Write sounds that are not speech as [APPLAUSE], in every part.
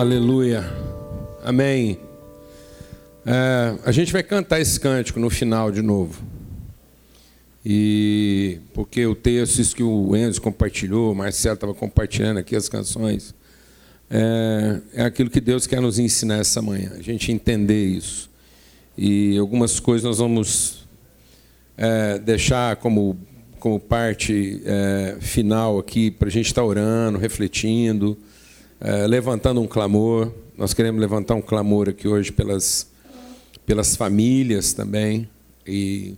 Aleluia. Amém. É, a gente vai cantar esse cântico no final de novo. E porque o texto, isso que o Enzo compartilhou, o Marcelo estava compartilhando aqui as canções, é, é aquilo que Deus quer nos ensinar essa manhã, a gente entender isso. E algumas coisas nós vamos é, deixar como, como parte é, final aqui, para a gente estar tá orando, refletindo, levantando um clamor. Nós queremos levantar um clamor aqui hoje pelas, pelas famílias também. E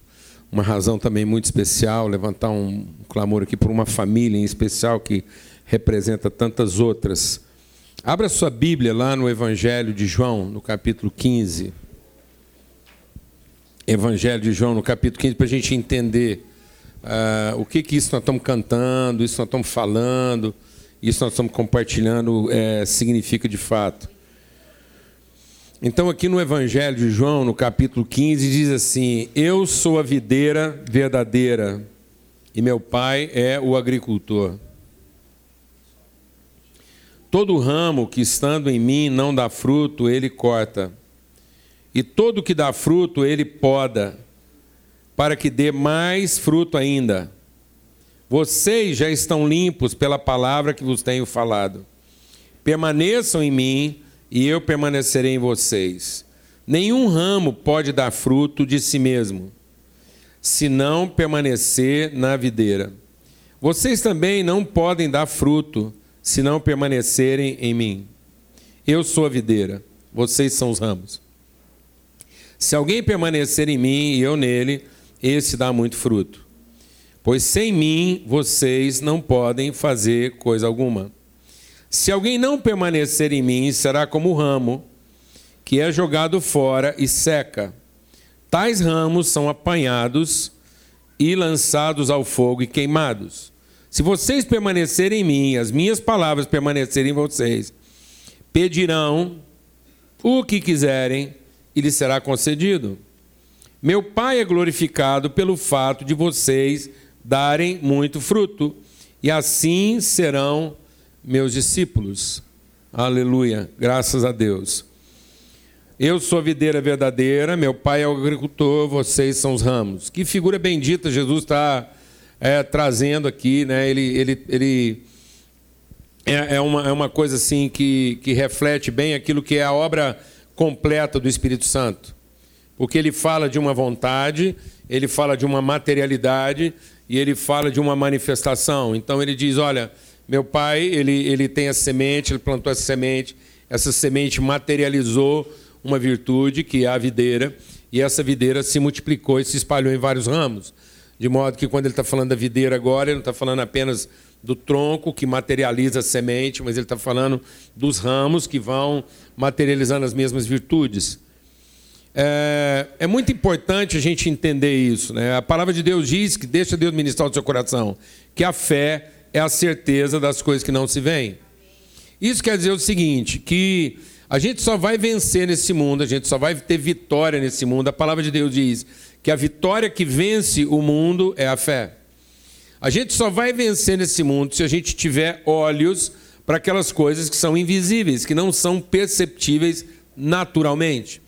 uma razão também muito especial, levantar um clamor aqui por uma família em especial que representa tantas outras. Abra sua Bíblia lá no Evangelho de João, no capítulo 15. Evangelho de João, no capítulo 15, para a gente entender uh, o que, que isso nós estamos cantando, isso nós estamos falando, isso nós estamos compartilhando é, significa de fato. Então, aqui no Evangelho de João, no capítulo 15, diz assim: Eu sou a videira verdadeira e meu pai é o agricultor. Todo ramo que estando em mim não dá fruto, ele corta. E todo que dá fruto, ele poda, para que dê mais fruto ainda. Vocês já estão limpos pela palavra que vos tenho falado. Permaneçam em mim e eu permanecerei em vocês. Nenhum ramo pode dar fruto de si mesmo, se não permanecer na videira. Vocês também não podem dar fruto, se não permanecerem em mim. Eu sou a videira, vocês são os ramos. Se alguém permanecer em mim e eu nele, esse dá muito fruto. Pois sem mim vocês não podem fazer coisa alguma. Se alguém não permanecer em mim, será como o ramo que é jogado fora e seca. Tais ramos são apanhados e lançados ao fogo e queimados. Se vocês permanecerem em mim, as minhas palavras permanecerem em vocês, pedirão o que quiserem e lhes será concedido. Meu Pai é glorificado pelo fato de vocês darem muito fruto, e assim serão meus discípulos. Aleluia, graças a Deus. Eu sou a videira verdadeira, meu pai é o agricultor, vocês são os ramos. Que figura bendita Jesus está é, trazendo aqui, né? Ele, ele, ele é, é, uma, é uma coisa assim que, que reflete bem aquilo que é a obra completa do Espírito Santo. Porque ele fala de uma vontade, ele fala de uma materialidade e ele fala de uma manifestação. Então ele diz: olha meu pai, ele, ele tem a semente, ele plantou essa semente, essa semente materializou uma virtude, que é a videira, e essa videira se multiplicou e se espalhou em vários ramos. De modo que quando ele está falando da videira agora, ele não está falando apenas do tronco que materializa a semente, mas ele está falando dos ramos que vão materializando as mesmas virtudes. É, é, muito importante a gente entender isso. Né? A palavra de Deus diz que deixa Deus ministrar o seu coração, que a fé é a certeza das coisas que não se veem. Isso quer dizer o seguinte, que a gente só vai vencer nesse mundo, a gente só vai ter vitória nesse mundo. A palavra de Deus diz que a vitória que vence o mundo é a fé. A gente só vai vencer nesse mundo se a gente tiver olhos para aquelas coisas que são invisíveis, que não são perceptíveis naturalmente.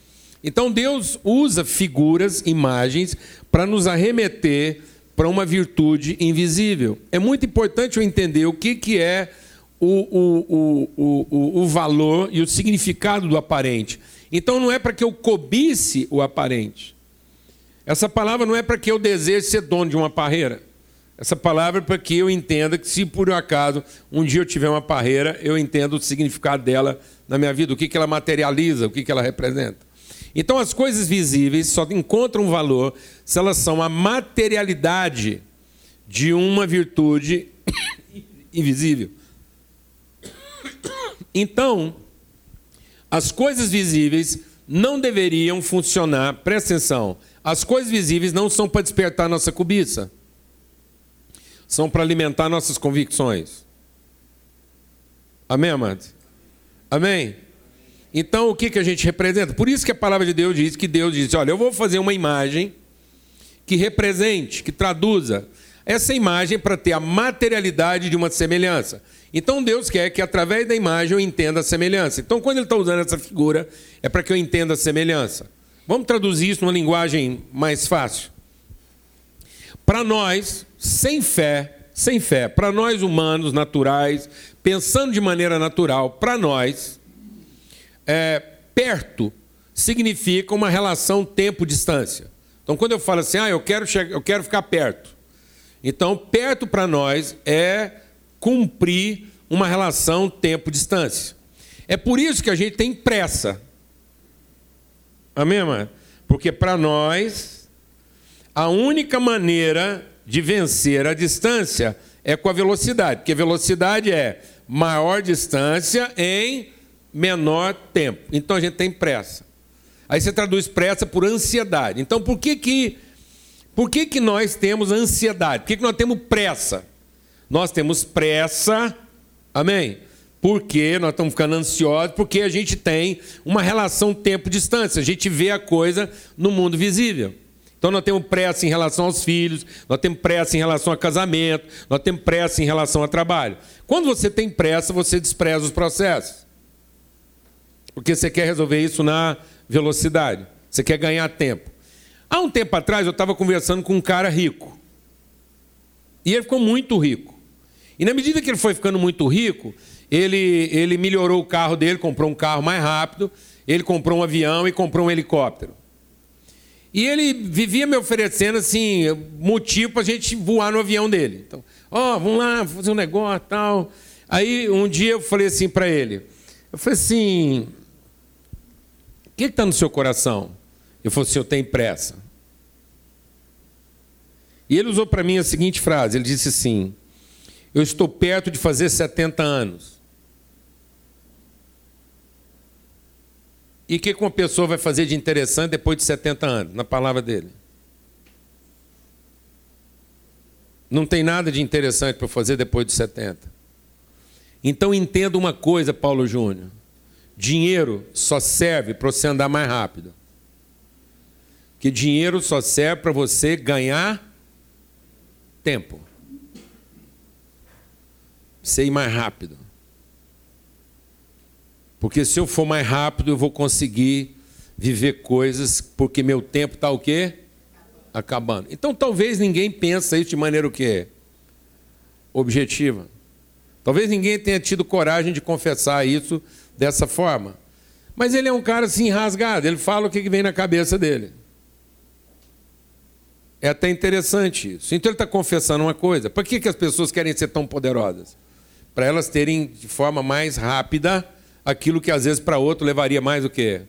Então Deus usa figuras, imagens, para nos arremeter para uma virtude invisível. É muito importante eu entender o que, que é o, o, o, o, o valor e o significado do aparente. Então não é para que eu cobice o aparente. Essa palavra não é para que eu deseje ser dono de uma parreira. Essa palavra é para que eu entenda que, se por acaso um dia eu tiver uma parreira, eu entendo o significado dela na minha vida, o que, que ela materializa, o que, que ela representa. Então, as coisas visíveis só encontram valor se elas são a materialidade de uma virtude [COUGHS] invisível. Então, as coisas visíveis não deveriam funcionar, presta atenção, as coisas visíveis não são para despertar nossa cobiça, são para alimentar nossas convicções. Amém, amados? Amém? Então, o que, que a gente representa? Por isso que a palavra de Deus diz que Deus diz: olha, eu vou fazer uma imagem que represente, que traduza essa imagem para ter a materialidade de uma semelhança. Então Deus quer que através da imagem eu entenda a semelhança. Então, quando ele está usando essa figura, é para que eu entenda a semelhança. Vamos traduzir isso numa linguagem mais fácil. Para nós, sem fé, sem fé, para nós humanos naturais, pensando de maneira natural, para nós, é, perto significa uma relação tempo-distância. Então, quando eu falo assim, ah, eu quero, eu quero ficar perto. Então, perto para nós é cumprir uma relação tempo-distância. É por isso que a gente tem pressa. Amém, mano? Porque para nós, a única maneira de vencer a distância é com a velocidade, porque velocidade é maior distância em menor tempo. Então a gente tem pressa. Aí você traduz pressa por ansiedade. Então por que que por que, que nós temos ansiedade? Por que, que nós temos pressa? Nós temos pressa, amém? Porque nós estamos ficando ansiosos, porque a gente tem uma relação tempo-distância, a gente vê a coisa no mundo visível. Então nós temos pressa em relação aos filhos, nós temos pressa em relação a casamento, nós temos pressa em relação a trabalho. Quando você tem pressa, você despreza os processos. Porque você quer resolver isso na velocidade, você quer ganhar tempo. Há um tempo atrás eu estava conversando com um cara rico. E ele ficou muito rico. E na medida que ele foi ficando muito rico, ele, ele melhorou o carro dele, comprou um carro mais rápido, ele comprou um avião e comprou um helicóptero. E ele vivia me oferecendo assim, motivo para a gente voar no avião dele. Então, ó, oh, vamos lá fazer um negócio tal. Aí um dia eu falei assim para ele, eu falei assim, que está no seu coração? Ele falou assim, eu tenho pressa. E ele usou para mim a seguinte frase: ele disse assim, eu estou perto de fazer 70 anos. E o que uma pessoa vai fazer de interessante depois de 70 anos, na palavra dele? Não tem nada de interessante para fazer depois de 70. Então entenda uma coisa, Paulo Júnior. Dinheiro só serve para você andar mais rápido. Que dinheiro só serve para você ganhar tempo ser ir mais rápido. Porque se eu for mais rápido, eu vou conseguir viver coisas, porque meu tempo está o quê? Acabando. Então talvez ninguém pense isso de maneira o quê? Objetiva. Talvez ninguém tenha tido coragem de confessar isso dessa forma. Mas ele é um cara assim rasgado, ele fala o que vem na cabeça dele. É até interessante isso. Então ele está confessando uma coisa. Por que, que as pessoas querem ser tão poderosas? para elas terem de forma mais rápida aquilo que às vezes para outro levaria mais o quê?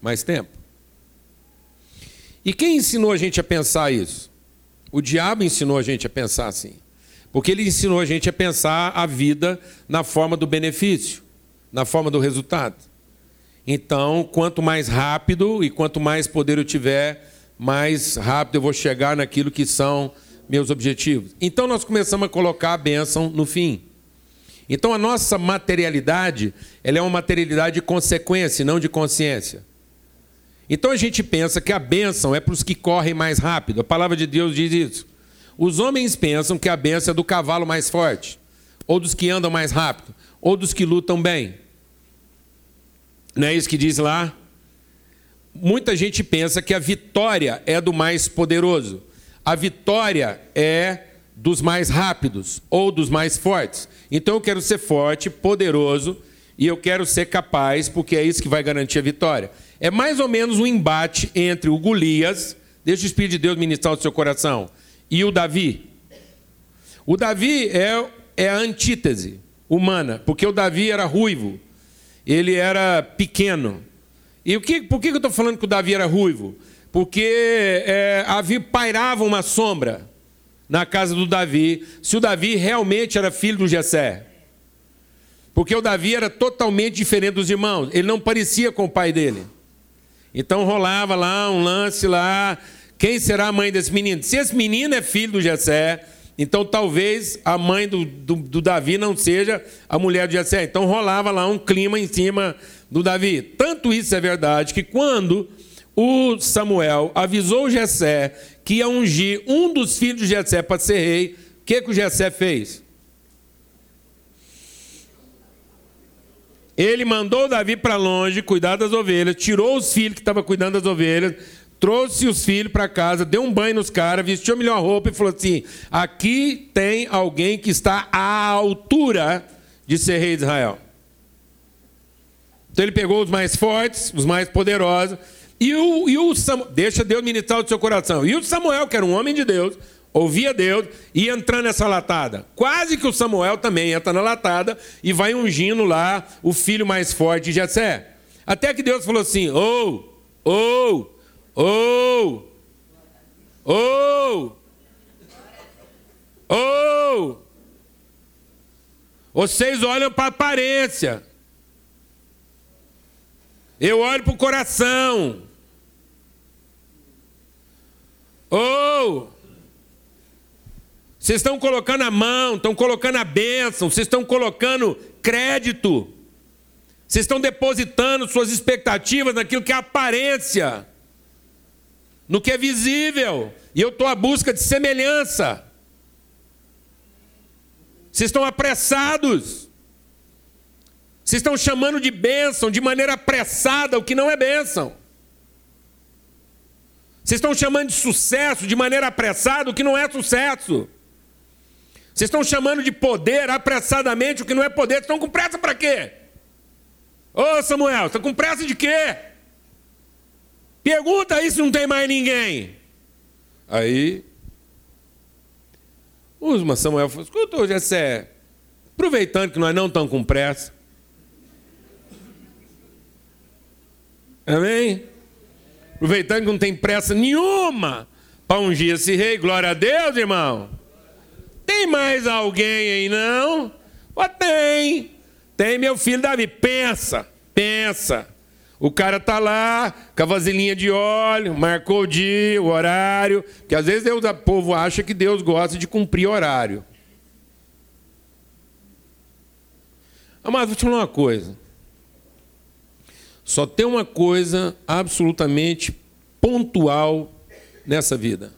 Mais tempo. E quem ensinou a gente a pensar isso? O diabo ensinou a gente a pensar assim. Porque ele ensinou a gente a pensar a vida na forma do benefício, na forma do resultado. Então, quanto mais rápido e quanto mais poder eu tiver, mais rápido eu vou chegar naquilo que são meus objetivos. Então, nós começamos a colocar a bênção no fim. Então a nossa materialidade, ela é uma materialidade de consequência, não de consciência. Então a gente pensa que a bênção é para os que correm mais rápido. A palavra de Deus diz isso. Os homens pensam que a bênção é do cavalo mais forte, ou dos que andam mais rápido, ou dos que lutam bem. Não é isso que diz lá? Muita gente pensa que a vitória é do mais poderoso. A vitória é dos mais rápidos ou dos mais fortes. Então eu quero ser forte, poderoso e eu quero ser capaz, porque é isso que vai garantir a vitória. É mais ou menos um embate entre o Golias, deixa o Espírito de Deus ministrar o seu coração, e o Davi. O Davi é, é a antítese humana, porque o Davi era ruivo, ele era pequeno. E o que, por que eu estou falando que o Davi era ruivo? Porque é, havia, pairava uma sombra na casa do Davi, se o Davi realmente era filho do Jessé. Porque o Davi era totalmente diferente dos irmãos, ele não parecia com o pai dele. Então rolava lá um lance lá, quem será a mãe desse menino? Se esse menino é filho do Jessé, então talvez a mãe do, do, do Davi não seja a mulher de Jessé. Então rolava lá um clima em cima do Davi. Tanto isso é verdade que quando o Samuel avisou Jessé que ia ungir um dos filhos de Jessé para ser rei, o que, que o Jessé fez? Ele mandou Davi para longe cuidar das ovelhas, tirou os filhos que estavam cuidando das ovelhas, trouxe os filhos para casa, deu um banho nos caras, vestiu a melhor roupa e falou assim: aqui tem alguém que está à altura de ser rei de Israel. Então ele pegou os mais fortes, os mais poderosos, e o, e o Samuel, deixa Deus ministrar o seu coração. E o Samuel, que era um homem de Deus, ouvia Deus e entrando nessa latada. Quase que o Samuel também entra na latada e vai ungindo lá o filho mais forte de Jessé. Até que Deus falou assim: ou, ou, ou, ou, ou. Vocês olham para a aparência. Eu olho para o coração. Ou vocês estão colocando a mão, estão colocando a bênção, vocês estão colocando crédito. Vocês estão depositando suas expectativas naquilo que é aparência, no que é visível. E eu estou à busca de semelhança. Vocês estão apressados. Vocês estão chamando de bênção de maneira apressada o que não é bênção. Vocês estão chamando de sucesso de maneira apressada o que não é sucesso. Vocês estão chamando de poder apressadamente o que não é poder. Vocês estão com pressa para quê? Ô Samuel, está com pressa de quê? Pergunta aí se não tem mais ninguém. Aí, Usma Samuel falou: escuta, Jessé, aproveitando que nós não estamos com pressa. Amém? Aproveitando que não tem pressa nenhuma para ungir esse rei, glória a Deus, irmão. Tem mais alguém aí não? Ó, tem. Tem meu filho Davi. Pensa, pensa. O cara tá lá com a vasilhinha de óleo, marcou o dia, o horário, que às vezes o povo acha que Deus gosta de cumprir horário. Mas vou te falar uma coisa. Só tem uma coisa absolutamente pontual nessa vida.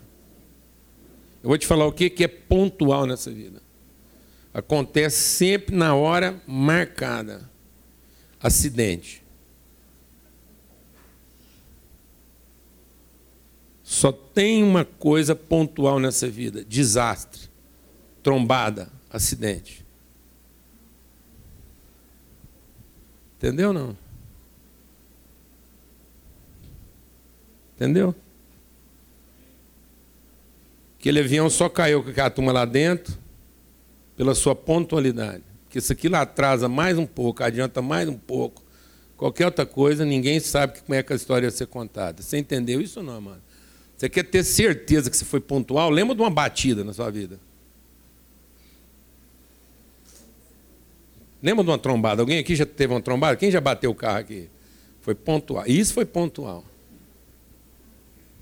Eu vou te falar o que é pontual nessa vida. Acontece sempre na hora marcada. Acidente. Só tem uma coisa pontual nessa vida: desastre, trombada, acidente. Entendeu não? Entendeu? Aquele avião só caiu com a turma lá dentro pela sua pontualidade. Porque isso aqui lá atrasa mais um pouco, adianta mais um pouco. Qualquer outra coisa, ninguém sabe como é que a história ia ser contada. Você entendeu isso ou não, mano? Você quer ter certeza que você foi pontual? Lembra de uma batida na sua vida? Lembra de uma trombada? Alguém aqui já teve uma trombada? Quem já bateu o carro aqui? Foi pontual. Isso foi pontual.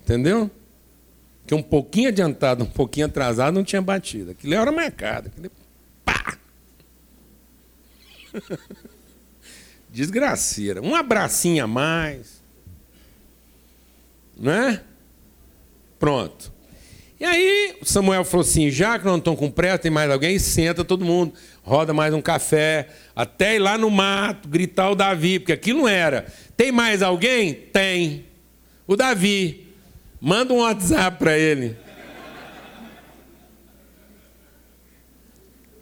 Entendeu? que um pouquinho adiantado, um pouquinho atrasado, não tinha batido. Aquilo era marcado. Aquilo... Pá! [LAUGHS] Desgraceira. Um abracinho a mais. Né? Pronto. E aí, Samuel falou assim: já que não estão com pressa, tem mais alguém? Senta todo mundo, roda mais um café, até ir lá no mato, gritar o Davi, porque aquilo não era. Tem mais alguém? Tem. O Davi. Manda um WhatsApp para ele.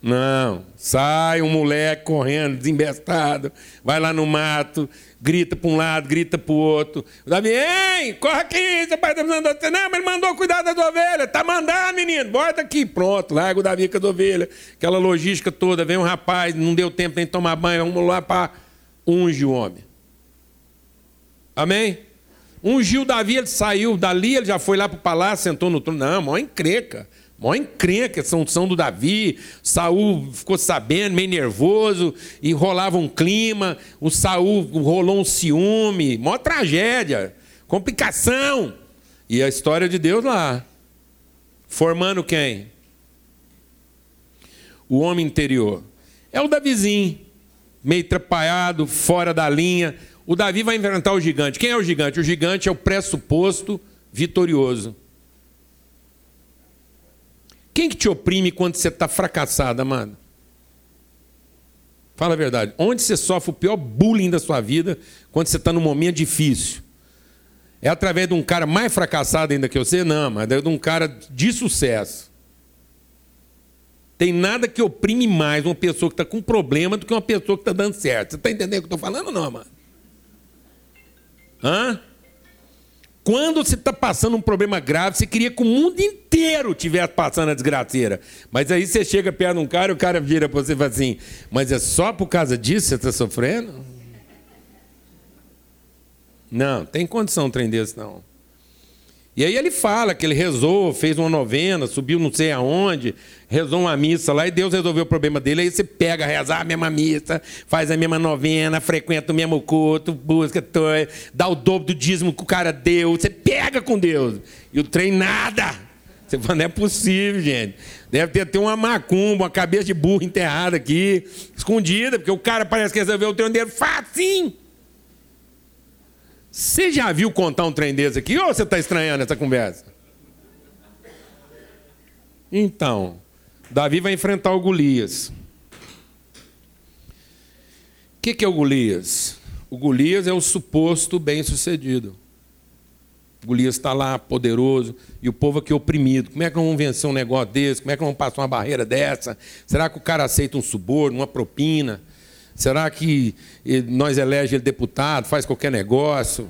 Não, sai um moleque correndo, desembestado, vai lá no mato, grita para um lado, grita para o outro. O Davi, ei, corre aqui, seu pai está mandando você. Não, mas ele mandou cuidar das ovelhas. Tá mandando, menino, bota aqui. Pronto, larga o Davi com as ovelhas. Aquela logística toda, vem um rapaz, não deu tempo nem de tomar banho, vamos lá para unge o homem. Amém? Ungiu Davi, ele saiu dali, ele já foi lá para o palácio, sentou no trono. Não, maior encrenca. Maior encrenca essa unção do Davi. Saul ficou sabendo, meio nervoso, e rolava um clima. O Saul rolou um ciúme. Maior tragédia. Complicação. E a história de Deus lá. Formando quem? O homem interior. É o Davizinho. Meio atrapalhado, fora da linha O Davi vai enfrentar o gigante. Quem é o gigante? O gigante é o pressuposto vitorioso. Quem que te oprime quando você está fracassado, amado? Fala a verdade. Onde você sofre o pior bullying da sua vida quando você está num momento difícil? É através de um cara mais fracassado ainda que você? Não, mas é de um cara de sucesso. Tem nada que oprime mais uma pessoa que está com problema do que uma pessoa que está dando certo. Você está entendendo o que eu estou falando ou não, mano? Hã? Quando você está passando um problema grave, você queria que o mundo inteiro estivesse passando a desgraceira. Mas aí você chega perto de um cara e o cara vira para você e fala assim: Mas é só por causa disso que você está sofrendo? Não, tem condição um trem desse, não. E aí ele fala que ele rezou, fez uma novena, subiu não sei aonde, rezou uma missa lá e Deus resolveu o problema dele. Aí você pega, rezar a mesma missa, faz a mesma novena, frequenta o mesmo culto, busca, dá o dobro do dízimo que o cara deu. Você pega com Deus. E o trem nada. Você fala, não é possível, gente. Deve ter, ter uma macumba, uma cabeça de burro enterrada aqui, escondida, porque o cara parece que resolveu o trem dele facinho. Você já viu contar um trem desse aqui ou você está estranhando essa conversa? Então, Davi vai enfrentar o Golias. O que, que é o Golias? O Golias é o suposto bem-sucedido. Golias está lá, poderoso, e o povo aqui oprimido. Como é que vamos vencer um negócio desse? Como é que vamos passar uma barreira dessa? Será que o cara aceita um suborno, uma propina? Será que nós elege ele deputado, faz qualquer negócio?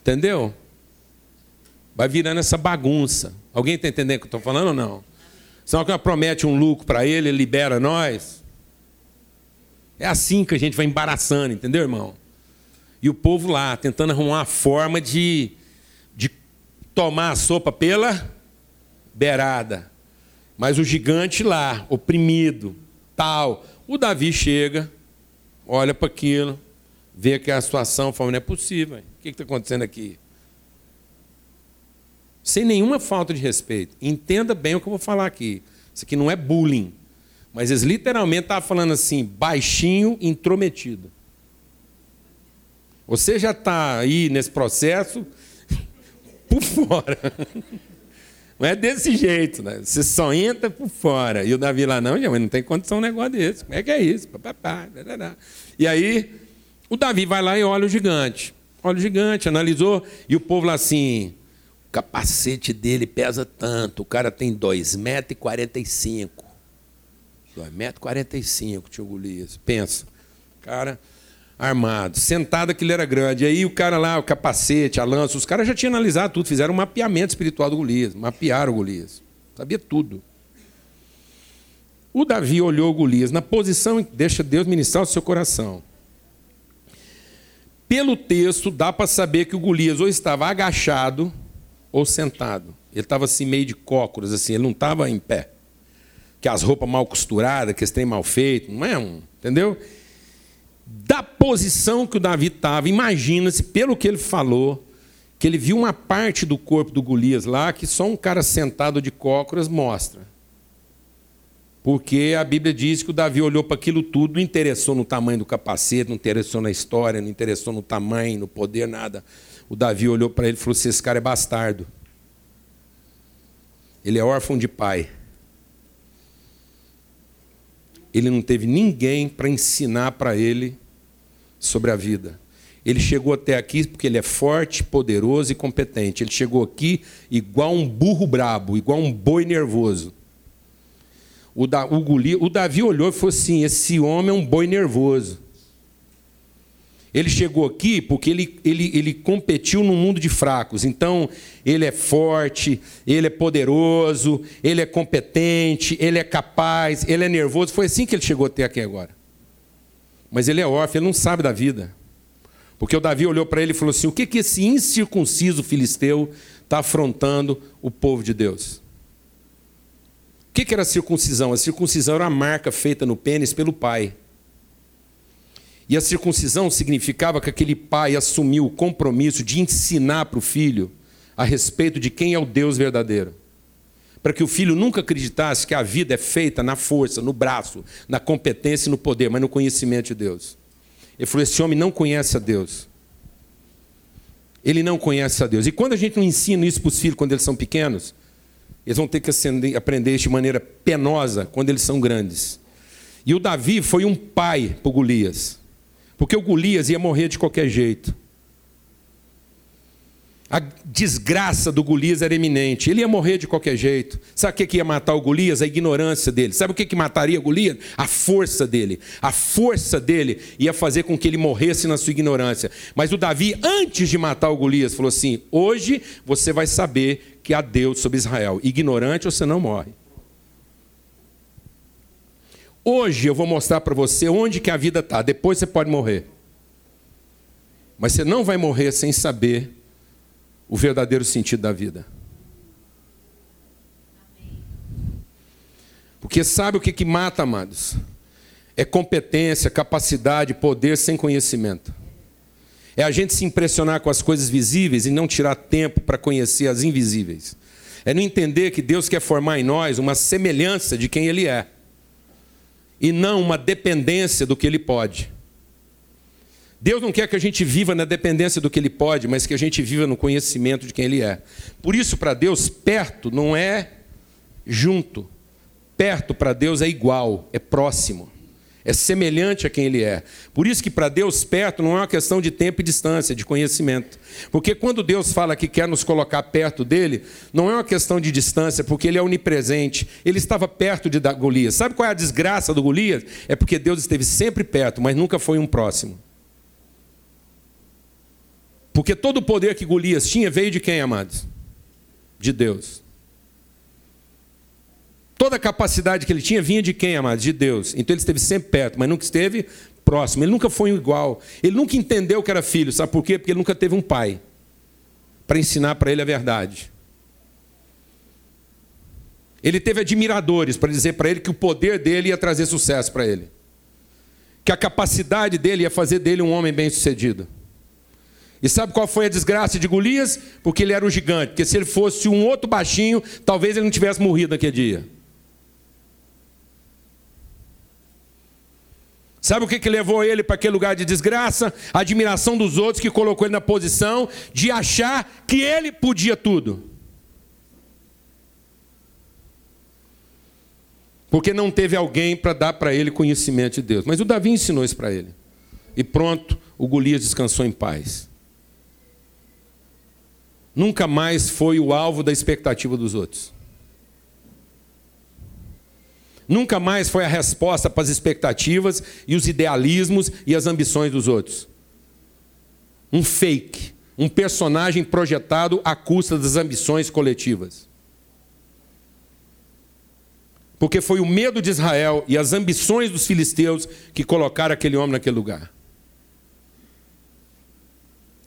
Entendeu? Vai virando essa bagunça. Alguém está entendendo o que eu estou falando ou não? Senão que promete um lucro para ele, ele libera nós. É assim que a gente vai embaraçando, entendeu, irmão? E o povo lá, tentando arrumar uma forma de, de tomar a sopa pela beirada. Mas o gigante lá, oprimido, tal. O Davi chega, olha para aquilo, vê que a situação fala, não é possível. O que está acontecendo aqui? Sem nenhuma falta de respeito. Entenda bem o que eu vou falar aqui. Isso aqui não é bullying. Mas eles literalmente estavam falando assim, baixinho, intrometido. Você já está aí nesse processo [LAUGHS] por fora. Não é desse jeito, né? Você só entra por fora. E o Davi lá, não, não tem condição um negócio desse. Como é que é isso? E aí, o Davi vai lá e olha o gigante. Olha o gigante, analisou. E o povo lá assim, o capacete dele pesa tanto. O cara tem 2,45m. 2,45m, tio Golias. Pensa. Cara armado, sentado ele era grande. Aí o cara lá, o capacete, a lança, os caras já tinham analisado tudo, fizeram um mapeamento espiritual do Golias, mapearam o Golias. Sabia tudo. O Davi olhou o Golias na posição, deixa Deus ministrar o seu coração. Pelo texto, dá para saber que o Golias ou estava agachado ou sentado. Ele estava assim, meio de cócoras, assim, ele não estava em pé. Que as roupas mal costuradas, que esse trem mal feito, não é um. Entendeu? Da posição que o Davi estava, imagina-se, pelo que ele falou, que ele viu uma parte do corpo do Golias lá que só um cara sentado de cócoras mostra. Porque a Bíblia diz que o Davi olhou para aquilo tudo, não interessou no tamanho do capacete, não interessou na história, não interessou no tamanho, no poder, nada. O Davi olhou para ele e falou assim: esse cara é bastardo. Ele é órfão de pai ele não teve ninguém para ensinar para ele sobre a vida. Ele chegou até aqui porque ele é forte, poderoso e competente. Ele chegou aqui igual um burro brabo, igual um boi nervoso. O, da, o, Guli, o Davi olhou e falou assim: esse homem é um boi nervoso. Ele chegou aqui porque ele, ele, ele competiu num mundo de fracos. Então, ele é forte, ele é poderoso, ele é competente, ele é capaz, ele é nervoso. Foi assim que ele chegou até aqui agora. Mas ele é órfão, ele não sabe da vida. Porque o Davi olhou para ele e falou assim: o que, que esse incircunciso filisteu está afrontando o povo de Deus? O que, que era a circuncisão? A circuncisão era a marca feita no pênis pelo pai. E a circuncisão significava que aquele pai assumiu o compromisso de ensinar para o filho a respeito de quem é o Deus verdadeiro. Para que o filho nunca acreditasse que a vida é feita na força, no braço, na competência e no poder, mas no conhecimento de Deus. Ele falou: esse homem não conhece a Deus. ele não conhece a Deus. E quando a gente não ensina isso para os filhos quando eles são pequenos, eles vão ter que aprender de maneira penosa quando eles são grandes. E o Davi foi um pai para o Golias, porque o Golias ia morrer de qualquer jeito. A desgraça do Golias era eminente. Ele ia morrer de qualquer jeito. Sabe o que ia matar o Golias? A ignorância dele. Sabe o que mataria o Golias? A força dele. A força dele ia fazer com que ele morresse na sua ignorância. Mas o Davi, antes de matar o Golias, falou assim: Hoje você vai saber que há Deus sobre Israel. Ignorante você não morre. Hoje eu vou mostrar para você onde que a vida está. Depois você pode morrer. Mas você não vai morrer sem saber o verdadeiro sentido da vida. Porque sabe o que, que mata, amados? É competência, capacidade, poder sem conhecimento. É a gente se impressionar com as coisas visíveis e não tirar tempo para conhecer as invisíveis. É não entender que Deus quer formar em nós uma semelhança de quem Ele é, e não uma dependência do que Ele pode. Deus não quer que a gente viva na dependência do que Ele pode, mas que a gente viva no conhecimento de quem Ele é. Por isso, para Deus, perto não é junto. Perto para Deus é igual, é próximo. É semelhante a quem Ele é. Por isso que para Deus perto não é uma questão de tempo e distância, de conhecimento. Porque quando Deus fala que quer nos colocar perto dele, não é uma questão de distância, porque Ele é onipresente. Ele estava perto de Golias. Sabe qual é a desgraça do Golias? É porque Deus esteve sempre perto, mas nunca foi um próximo. Porque todo o poder que Golias tinha veio de quem, amados? De Deus. Toda a capacidade que ele tinha vinha de quem, amados? De Deus. Então ele esteve sempre perto, mas nunca esteve próximo. Ele nunca foi igual. Ele nunca entendeu que era filho. Sabe por quê? Porque ele nunca teve um pai para ensinar para ele a verdade. Ele teve admiradores para dizer para ele que o poder dele ia trazer sucesso para ele. Que a capacidade dele ia fazer dele um homem bem-sucedido. E sabe qual foi a desgraça de Golias? Porque ele era um gigante. Porque se ele fosse um outro baixinho, talvez ele não tivesse morrido naquele dia. Sabe o que, que levou ele para aquele lugar de desgraça? A admiração dos outros que colocou ele na posição de achar que ele podia tudo. Porque não teve alguém para dar para ele conhecimento de Deus. Mas o Davi ensinou isso para ele. E pronto, o Golias descansou em paz nunca mais foi o alvo da expectativa dos outros. Nunca mais foi a resposta para as expectativas e os idealismos e as ambições dos outros. Um fake, um personagem projetado à custa das ambições coletivas. Porque foi o medo de Israel e as ambições dos filisteus que colocaram aquele homem naquele lugar.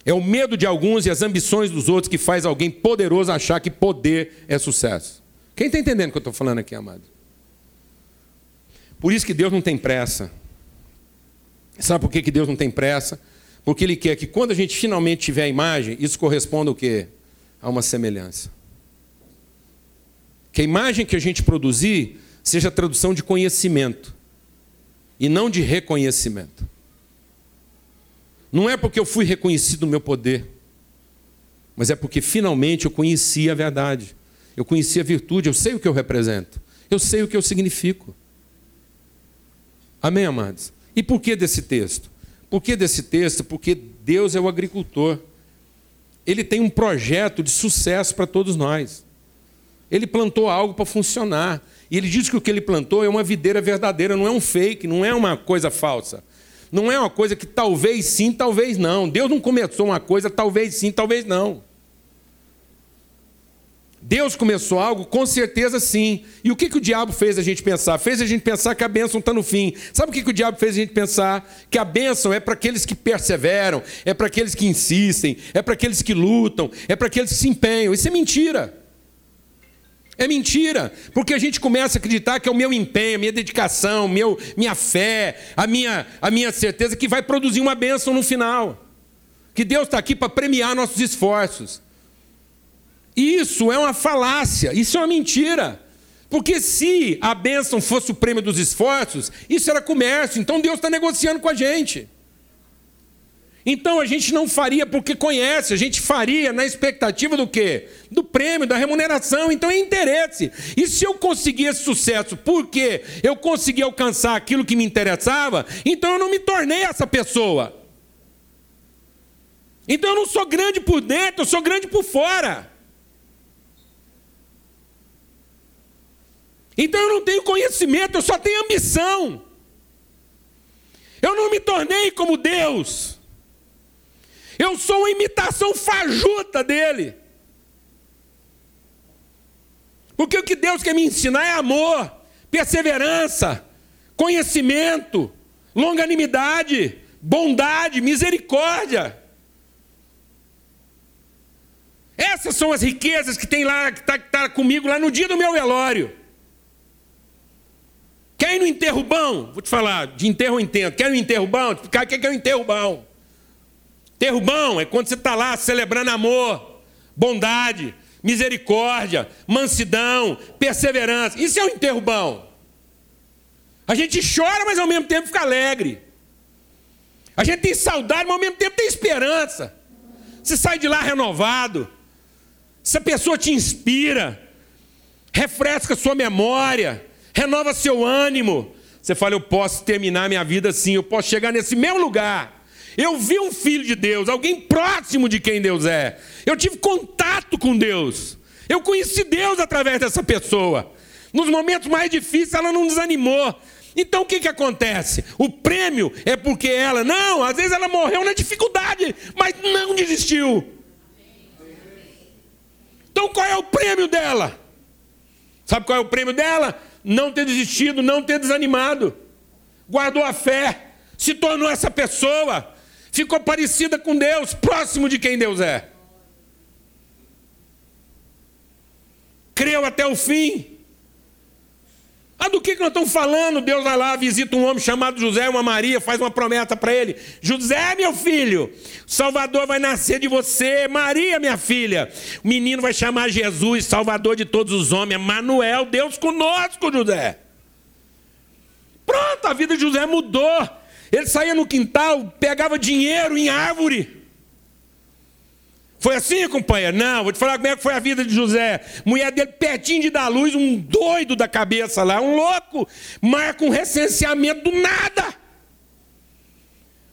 É o medo de alguns e as ambições dos outros que faz alguém poderoso achar que poder é sucesso. Quem está entendendo o que eu estou falando aqui, amado? Por isso que Deus não tem pressa. Sabe por que, que Deus não tem pressa? Porque Ele quer que quando a gente finalmente tiver a imagem, isso corresponda ao quê? A uma semelhança. Que a imagem que a gente produzir seja a tradução de conhecimento e não de reconhecimento. Não é porque eu fui reconhecido no meu poder, mas é porque finalmente eu conheci a verdade. Eu conheci a virtude, eu sei o que eu represento, eu sei o que eu significo. Amém, amados? E por que desse texto? Por que desse texto? Porque Deus é o agricultor. Ele tem um projeto de sucesso para todos nós. Ele plantou algo para funcionar. E ele diz que o que ele plantou é uma videira verdadeira, não é um fake, não é uma coisa falsa. Não é uma coisa que talvez sim, talvez não. Deus não começou uma coisa, talvez sim, talvez não. Deus começou algo, com certeza sim. E o que, que o diabo fez a gente pensar? Fez a gente pensar que a bênção está no fim. Sabe o que, que o diabo fez a gente pensar? Que a bênção é para aqueles que perseveram, é para aqueles que insistem, é para aqueles que lutam, é para aqueles que se empenham. Isso é mentira. É mentira, porque a gente começa a acreditar que é o meu empenho, a minha dedicação, meu, minha fé, a minha, a minha certeza que vai produzir uma bênção no final. Que Deus está aqui para premiar nossos esforços. Isso é uma falácia, isso é uma mentira. Porque se a bênção fosse o prêmio dos esforços, isso era comércio, então Deus está negociando com a gente. Então a gente não faria porque conhece, a gente faria na expectativa do quê? Do prêmio, da remuneração. Então é interesse. E se eu conseguir esse sucesso porque eu consegui alcançar aquilo que me interessava, então eu não me tornei essa pessoa. Então eu não sou grande por dentro, eu sou grande por fora. Então eu não tenho conhecimento, eu só tenho ambição. Eu não me tornei como Deus. Eu sou uma imitação fajuta dele. Porque o que Deus quer me ensinar é amor, perseverança, conhecimento, longanimidade, bondade, misericórdia. Essas são as riquezas que tem lá, que está tá comigo lá no dia do meu velório. Quer ir no enterro bom? Vou te falar, de enterro eu entendo. Quer ir no enterro bom? O que é o enterro bom? Enterro bom é quando você está lá celebrando amor, bondade, misericórdia, mansidão, perseverança. Isso é um enterro bom. A gente chora, mas ao mesmo tempo fica alegre. A gente tem saudade, mas ao mesmo tempo tem esperança. Você sai de lá renovado. Essa pessoa te inspira, refresca sua memória, renova seu ânimo. Você fala, eu posso terminar minha vida assim, eu posso chegar nesse mesmo lugar. Eu vi um filho de Deus, alguém próximo de quem Deus é. Eu tive contato com Deus. Eu conheci Deus através dessa pessoa. Nos momentos mais difíceis, ela não desanimou. Então o que, que acontece? O prêmio é porque ela, não, às vezes ela morreu na dificuldade, mas não desistiu. Então qual é o prêmio dela? Sabe qual é o prêmio dela? não ter desistido, não ter desanimado. Guardou a fé, se tornou essa pessoa, ficou parecida com Deus, próximo de quem Deus é. Creu até o fim, ah, do que, que nós estamos falando? Deus vai lá, visita um homem chamado José, uma Maria, faz uma promessa para ele: José, meu filho, Salvador vai nascer de você, Maria, minha filha. O menino vai chamar Jesus, Salvador de todos os homens, Manuel, Deus conosco, José. Pronto, a vida de José mudou. Ele saía no quintal, pegava dinheiro em árvore. Foi assim, companheiro? Não, vou te falar como é que foi a vida de José. Mulher dele pertinho de dar luz, um doido da cabeça lá, um louco, marca um recenseamento do nada.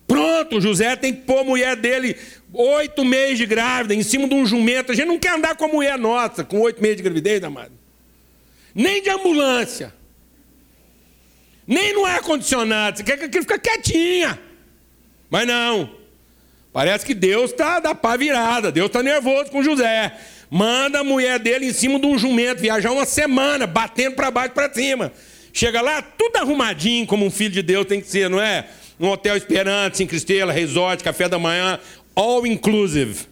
Pronto, José tem que pôr a mulher dele oito meses de grávida, em cima de um jumento. A gente não quer andar com a mulher nossa, com oito meses de gravidez, amado. Nem de ambulância. Nem no ar-condicionado. Você quer que aquilo fique quietinha. Mas não. Parece que Deus está da pá virada, Deus está nervoso com José. Manda a mulher dele em cima de um jumento, viajar uma semana, batendo para baixo para cima. Chega lá, tudo arrumadinho, como um filho de Deus tem que ser, não é? Um hotel esperante, cinco estrelas, resort, café da manhã, all inclusive.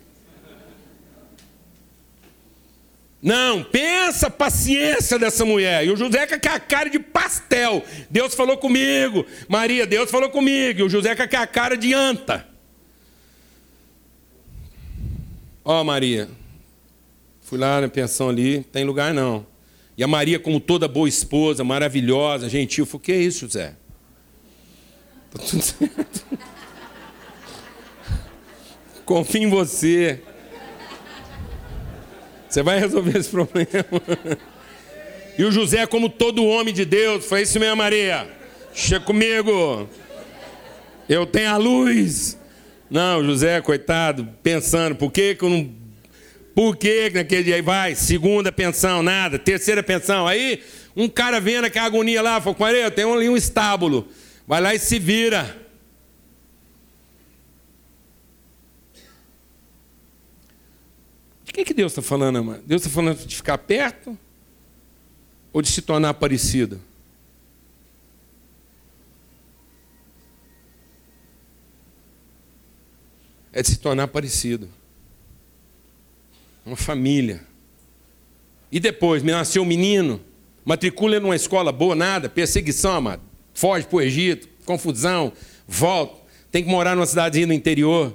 Não, pensa a paciência dessa mulher. E o José com a cara de pastel. Deus falou comigo. Maria, Deus falou comigo. E o José com a cara de anta. Ó, oh, Maria, fui lá na pensão ali, tem lugar não. E a Maria, como toda boa esposa, maravilhosa, gentil, falou: Que é isso, José? Tá tudo [LAUGHS] certo. Confio em você. Você vai resolver esse problema. E o José, como todo homem de Deus, foi isso mesmo, Maria. Chega comigo. Eu tenho a luz. Não, José, coitado, pensando, por que, que eu não. Por que naquele dia aí vai? Segunda pensão, nada. Terceira pensão. Aí, um cara vendo aquela agonia lá, falou: Maria, eu tenho ali um estábulo. Vai lá e se vira. Que, que Deus está falando, amado? Deus está falando de ficar perto ou de se tornar parecido? é de se tornar parecido. Uma família. E depois, me nasceu um menino, matricula numa escola boa, nada, perseguição, amado. Foge para o Egito, confusão, volta. Tem que morar numa cidadezinha no interior.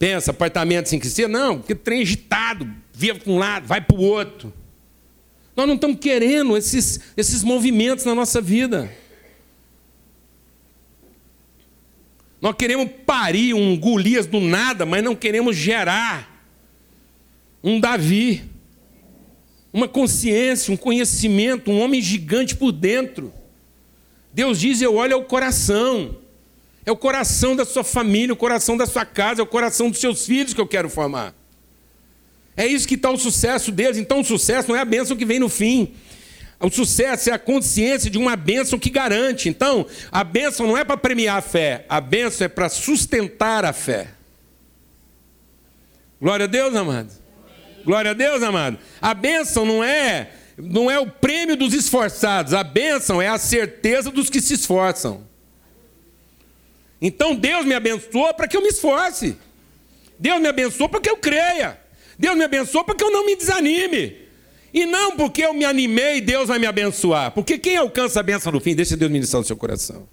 Pensa, apartamento sem que ser. Não, porque trem agitado, via para um lado, vai para o outro. Nós não estamos querendo esses, esses movimentos na nossa vida. Nós queremos parir um Golias do nada, mas não queremos gerar um Davi, uma consciência, um conhecimento, um homem gigante por dentro. Deus diz: Eu olho ao coração. É o coração da sua família, o coração da sua casa, é o coração dos seus filhos que eu quero formar. É isso que está o sucesso deles. Então, o sucesso não é a bênção que vem no fim. O sucesso é a consciência de uma bênção que garante. Então, a bênção não é para premiar a fé, a bênção é para sustentar a fé. Glória a Deus, amado. Glória a Deus, amado. A bênção não é não é o prêmio dos esforçados, a bênção é a certeza dos que se esforçam. Então Deus me abençoou para que eu me esforce. Deus me abençoou para que eu creia. Deus me abençoou para que eu não me desanime. E não porque eu me animei, Deus vai me abençoar. Porque quem alcança a benção no fim, deixa Deus ministrar no seu coração.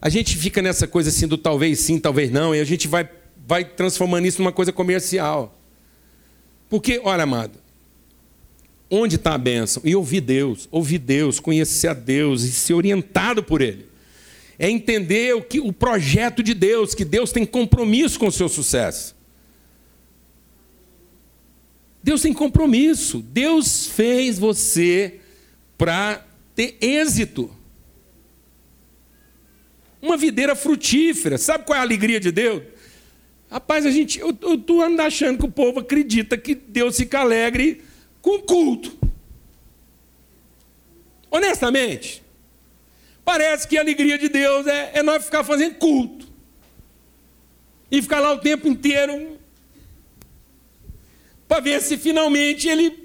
A gente fica nessa coisa assim do talvez sim, talvez não, e a gente vai, vai transformando isso numa coisa comercial. Porque, olha, amado, onde está a bênção? E ouvir Deus, ouvir Deus, conhecer a Deus e ser orientado por Ele. É entender o, que, o projeto de Deus, que Deus tem compromisso com o seu sucesso. Deus tem compromisso. Deus fez você para ter êxito. Uma videira frutífera. Sabe qual é a alegria de Deus? Rapaz, a gente, eu, estou andando achando que o povo acredita que Deus fica alegre com culto. Honestamente, parece que a alegria de Deus é, é nós ficar fazendo culto. E ficar lá o tempo inteiro para ver se finalmente ele.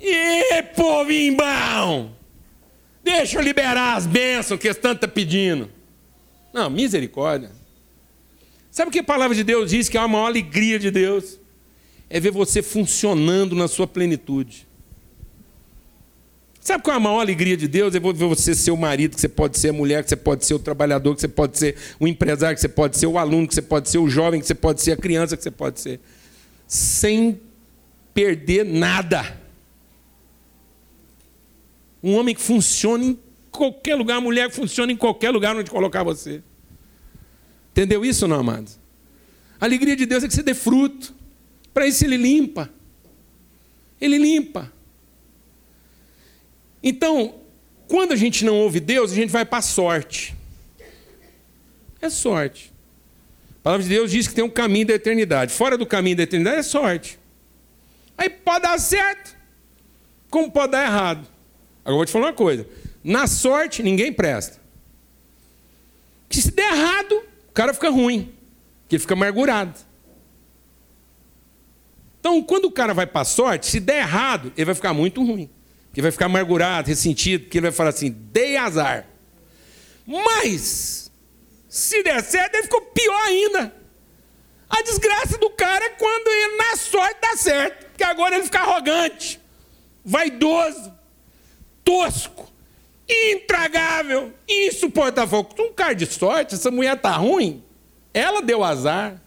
E povinho bom! Deixa eu liberar as bênçãos que esse tanto está pedindo. Não, misericórdia. Sabe o que a palavra de Deus diz que é a maior alegria de Deus? É ver você funcionando na sua plenitude. Sabe qual é a maior alegria de Deus? É ver você ser o marido, que você pode ser a mulher, que você pode ser o trabalhador, que você pode ser o empresário, que você pode ser o aluno, que você pode ser o jovem, que você pode ser a criança, que você pode ser sem perder nada. Um homem que funciona em qualquer lugar, uma mulher que funciona em qualquer lugar onde colocar você. Entendeu isso, não, amados? A alegria de Deus é que você dê fruto. Para isso ele limpa. Ele limpa. Então, quando a gente não ouve Deus, a gente vai para a sorte. É sorte. A palavra de Deus diz que tem um caminho da eternidade. Fora do caminho da eternidade é sorte. Aí pode dar certo, como pode dar errado. Agora eu vou te falar uma coisa: na sorte ninguém presta. Que se der errado, o cara fica ruim, que ele fica amargurado. Então, quando o cara vai para a sorte, se der errado, ele vai ficar muito ruim. Ele vai ficar amargurado, ressentido, porque ele vai falar assim: dei azar. Mas se der certo, ele ficou pior ainda. A desgraça do cara é quando ele, na sorte, dá certo. Porque agora ele fica arrogante, vaidoso, tosco, intragável, insuportável. Um cara de sorte, essa mulher tá ruim, ela deu azar.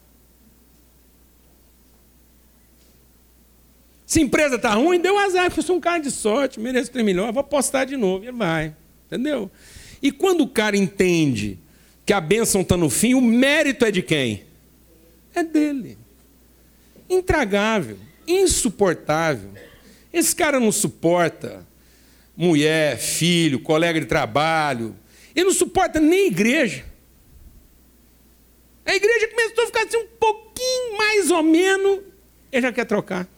Se a empresa tá ruim, deu azar, eu sou um cara de sorte, mereço ter melhor, vou apostar de novo. Ele vai. Entendeu? E quando o cara entende que a bênção está no fim, o mérito é de quem? É dele. Intragável, insuportável. Esse cara não suporta mulher, filho, colega de trabalho. Ele não suporta nem igreja. A igreja começou a ficar assim um pouquinho mais ou menos, ele já quer trocar.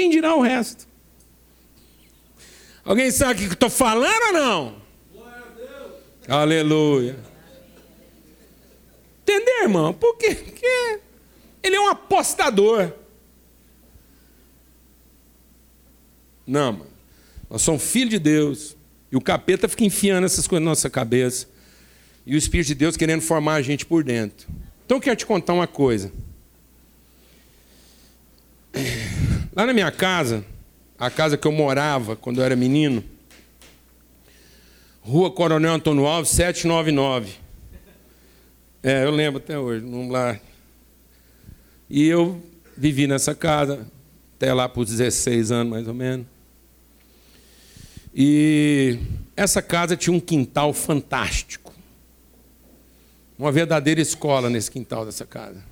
Quem dirá o resto? Alguém sabe o que estou falando ou não? Aleluia. Entender, irmão? Por quê? Porque ele é um apostador. Não, mano. Nós somos filhos de Deus. E o capeta fica enfiando essas coisas na nossa cabeça. E o Espírito de Deus querendo formar a gente por dentro. Então eu quero te contar uma coisa. Lá na minha casa, a casa que eu morava quando eu era menino, Rua Coronel Antônio Alves, 799. É, eu lembro até hoje, num lar. E eu vivi nessa casa, até lá por 16 anos mais ou menos. E essa casa tinha um quintal fantástico. uma verdadeira escola nesse quintal dessa casa.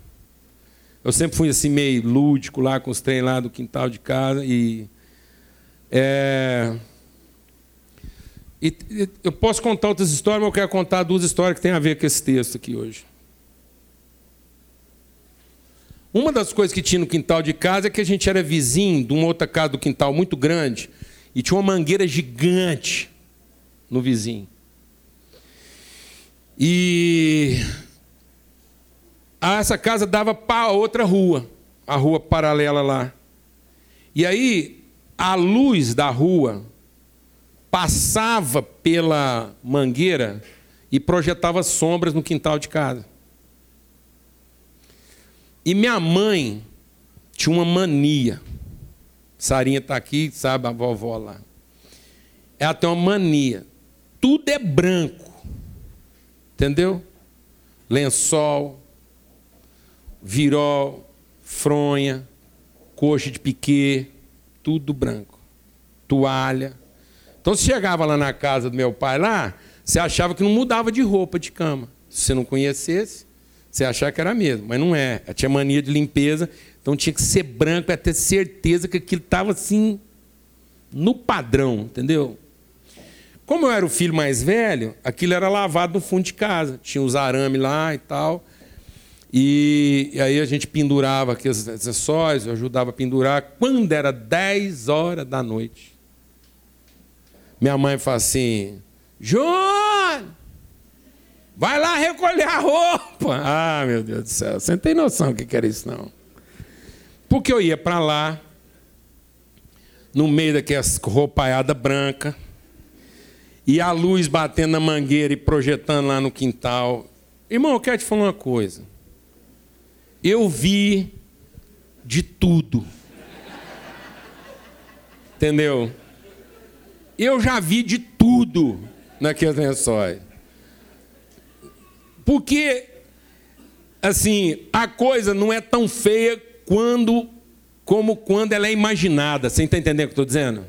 Eu sempre fui assim meio lúdico lá com os trem lá do quintal de casa e é, e, eu posso contar outras histórias, mas eu quero contar duas histórias que têm a ver com esse texto aqui hoje. Uma das coisas que tinha no quintal de casa é que a gente era vizinho de uma outra casa do quintal muito grande e tinha uma mangueira gigante no vizinho. E essa casa dava para outra rua, a rua paralela lá. E aí a luz da rua passava pela mangueira e projetava sombras no quintal de casa. E minha mãe tinha uma mania. Sarinha está aqui, sabe, a vovó lá. Ela tem uma mania. Tudo é branco. Entendeu? Lençol, virol, fronha, coxa de piquê, tudo branco. Toalha. Então, se chegava lá na casa do meu pai lá, você achava que não mudava de roupa de cama. Se você não conhecesse, você achava que era mesmo, mas não é. Ela tinha mania de limpeza, então tinha que ser branco para ter certeza que aquilo estava assim no padrão, entendeu? Como eu era o filho mais velho, aquilo era lavado no fundo de casa. Tinha os arames lá e tal. E, e, aí a gente pendurava aqueles acessórios, eu ajudava a pendurar. Quando era 10 horas da noite, minha mãe fala assim: João, vai lá recolher a roupa. [LAUGHS] Ah, meu Deus do céu, você não tem noção do que era isso, não. Porque eu ia para lá, no meio daquelas roupaiadas brancas e a luz batendo na mangueira e projetando lá no quintal. Irmão, eu quero te falar uma coisa. Eu vi de tudo. Entendeu? Eu já vi de tudo naqueles lençóis. Porque, assim, a coisa não é tão feia quando, como quando ela é imaginada. Você está entendendo o que eu estou dizendo?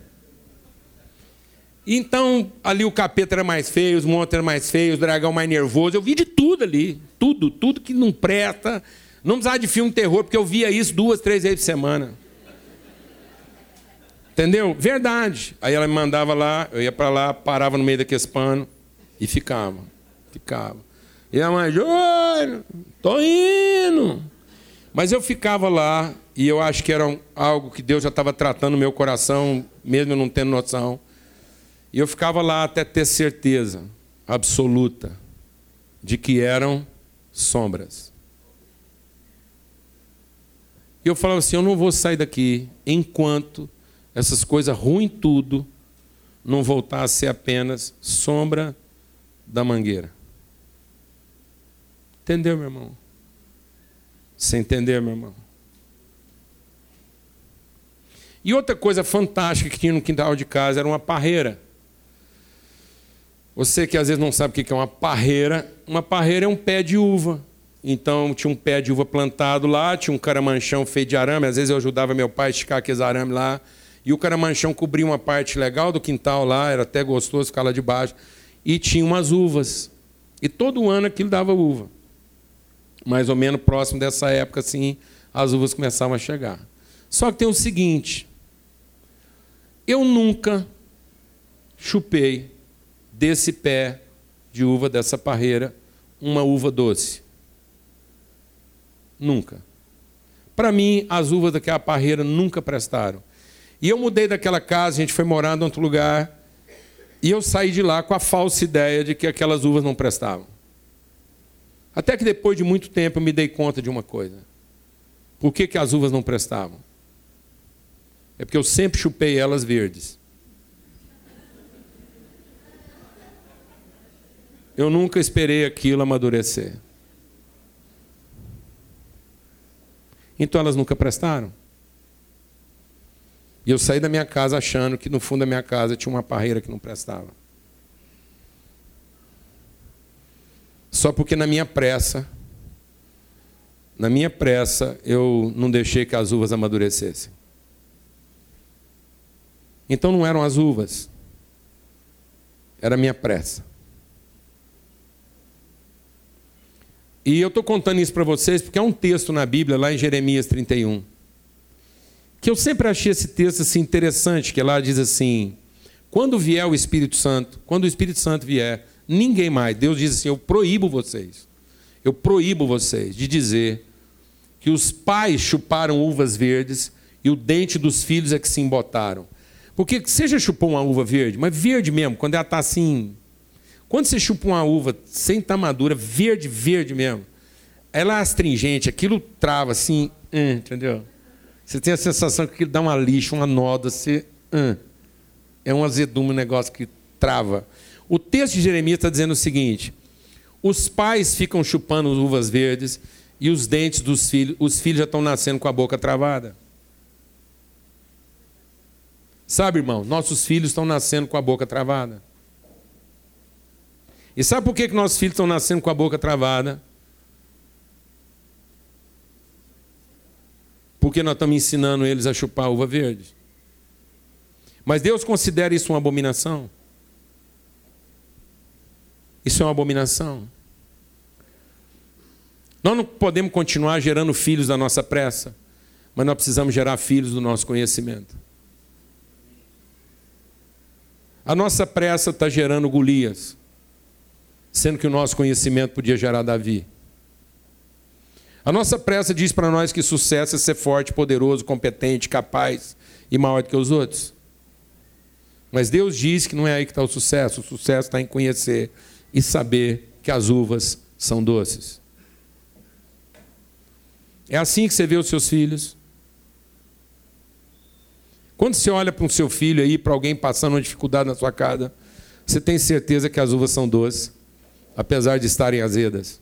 Então, ali o capeta era mais feio, os monstros eram mais feios, o dragão mais nervoso. Eu vi de tudo ali. Tudo, tudo que não presta. Não precisava de filme terror, porque eu via isso duas, três vezes por semana. Entendeu? Verdade. Aí ela me mandava lá, eu ia para lá, parava no meio daqueles panos e ficava. Ficava. E a mãe, Júnior, tô indo. Mas eu ficava lá e eu acho que era algo que Deus já estava tratando no meu coração, mesmo eu não tendo noção. E eu ficava lá até ter certeza absoluta de que eram sombras. E eu falava assim: eu não vou sair daqui enquanto essas coisas ruins tudo não voltar a ser apenas sombra da mangueira. Entendeu, meu irmão? Você entendeu, meu irmão? E outra coisa fantástica que tinha no quintal de casa era uma parreira. Você que às vezes não sabe o que é uma parreira, uma parreira é um pé de uva. Então tinha um pé de uva plantado lá, tinha um caramanchão feito de arame. Às vezes eu ajudava meu pai a esticar aqueles arames lá. E o caramanchão cobria uma parte legal do quintal lá, era até gostoso ficar lá debaixo. E tinha umas uvas. E todo ano aquilo dava uva. Mais ou menos próximo dessa época, assim, as uvas começavam a chegar. Só que tem o seguinte: eu nunca chupei desse pé de uva, dessa parreira, uma uva doce. Nunca. Para mim, as uvas daquela parreira nunca prestaram. E eu mudei daquela casa, a gente foi morar em outro lugar, e eu saí de lá com a falsa ideia de que aquelas uvas não prestavam. Até que depois de muito tempo eu me dei conta de uma coisa. Por que, que as uvas não prestavam? É porque eu sempre chupei elas verdes. Eu nunca esperei aquilo amadurecer. Então elas nunca prestaram. E eu saí da minha casa achando que no fundo da minha casa tinha uma parreira que não prestava. Só porque na minha pressa, na minha pressa, eu não deixei que as uvas amadurecessem. Então não eram as uvas, era a minha pressa. E eu estou contando isso para vocês porque é um texto na Bíblia, lá em Jeremias 31, que eu sempre achei esse texto assim, interessante, que lá diz assim: quando vier o Espírito Santo, quando o Espírito Santo vier, ninguém mais, Deus diz assim: eu proíbo vocês, eu proíbo vocês de dizer que os pais chuparam uvas verdes e o dente dos filhos é que se embotaram. Porque você já chupou uma uva verde, mas verde mesmo, quando ela está assim. Quando você chupa uma uva sem estar madura, verde, verde mesmo, ela é astringente, aquilo trava assim, hum, entendeu? Você tem a sensação que aquilo dá uma lixa, uma noda, você. Hum, é um azedume, um negócio que trava. O texto de Jeremias está dizendo o seguinte: os pais ficam chupando uvas verdes e os dentes dos filhos, os filhos já estão nascendo com a boca travada. Sabe, irmão, nossos filhos estão nascendo com a boca travada. E sabe por que, que nossos filhos estão nascendo com a boca travada? Porque nós estamos ensinando eles a chupar uva verde. Mas Deus considera isso uma abominação? Isso é uma abominação. Nós não podemos continuar gerando filhos da nossa pressa, mas nós precisamos gerar filhos do nosso conhecimento. A nossa pressa está gerando Golias, sendo que o nosso conhecimento podia gerar Davi. A nossa pressa diz para nós que sucesso é ser forte, poderoso, competente, capaz e maior do que os outros. Mas Deus diz que não é aí que está o sucesso. O sucesso está em conhecer e saber que as uvas são doces. É assim que você vê os seus filhos. Quando você olha para o seu filho aí, para alguém passando uma dificuldade na sua casa, você tem certeza que as uvas são doces, apesar de estarem azedas.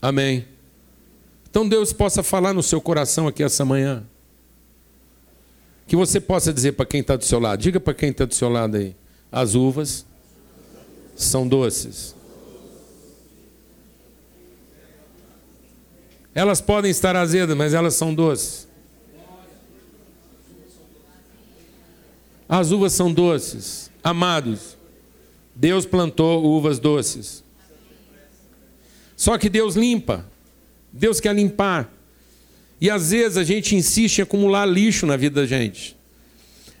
Amém. Então Deus possa falar no seu coração aqui essa manhã. Que você possa dizer para quem está do seu lado, diga para quem está do seu lado aí, as uvas são doces. Elas podem estar azedas, mas elas são doces. As uvas são doces. Amados, Deus plantou uvas doces. Só que Deus limpa. Deus quer limpar. E às vezes a gente insiste em acumular lixo na vida da gente.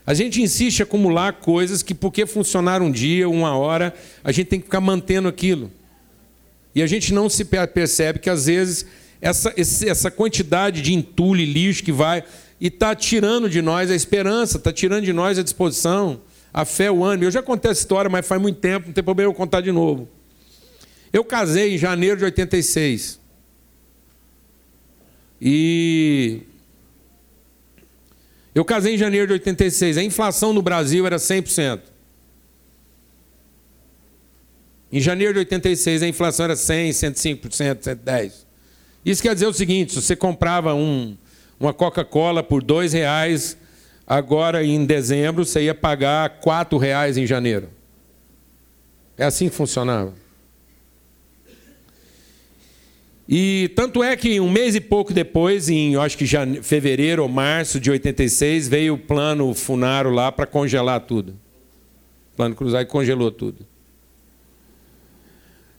A gente insiste em acumular coisas que, porque funcionaram um dia, uma hora, a gente tem que ficar mantendo aquilo. E a gente não se percebe que às vezes essa, essa quantidade de entulho e lixo que vai e está tirando de nós a esperança, está tirando de nós a disposição, a fé, o ânimo. Eu já contei essa história, mas faz muito tempo, não tem problema eu contar de novo. Eu casei em janeiro de 86. E. Eu casei em janeiro de 86. A inflação no Brasil era 100%. Em janeiro de 86, a inflação era 100, 105%, 110%. Isso quer dizer o seguinte: se você comprava um, uma Coca-Cola por dois reais, agora em dezembro você ia pagar quatro reais em janeiro. É assim que funcionava. E tanto é que um mês e pouco depois, em acho que jane... fevereiro ou março de 86, veio o plano Funaro lá para congelar tudo. O plano Cruzar e congelou tudo.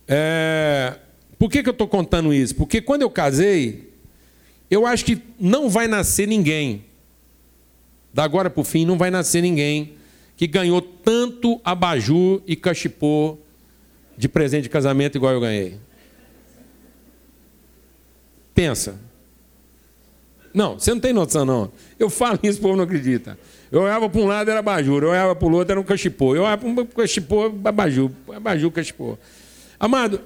É... Por que, que eu estou contando isso? Porque quando eu casei, eu acho que não vai nascer ninguém, da agora para o fim, não vai nascer ninguém que ganhou tanto abajur e cachipô de presente de casamento igual eu ganhei. Pensa. Não, você não tem noção, não. Eu falo isso, o povo não acredita. Eu olhava para um lado, era abajur. Eu olhava para o outro, era um cachipô. Eu olhava para um cachipô, abajur. Abajur, cachipô. Amado,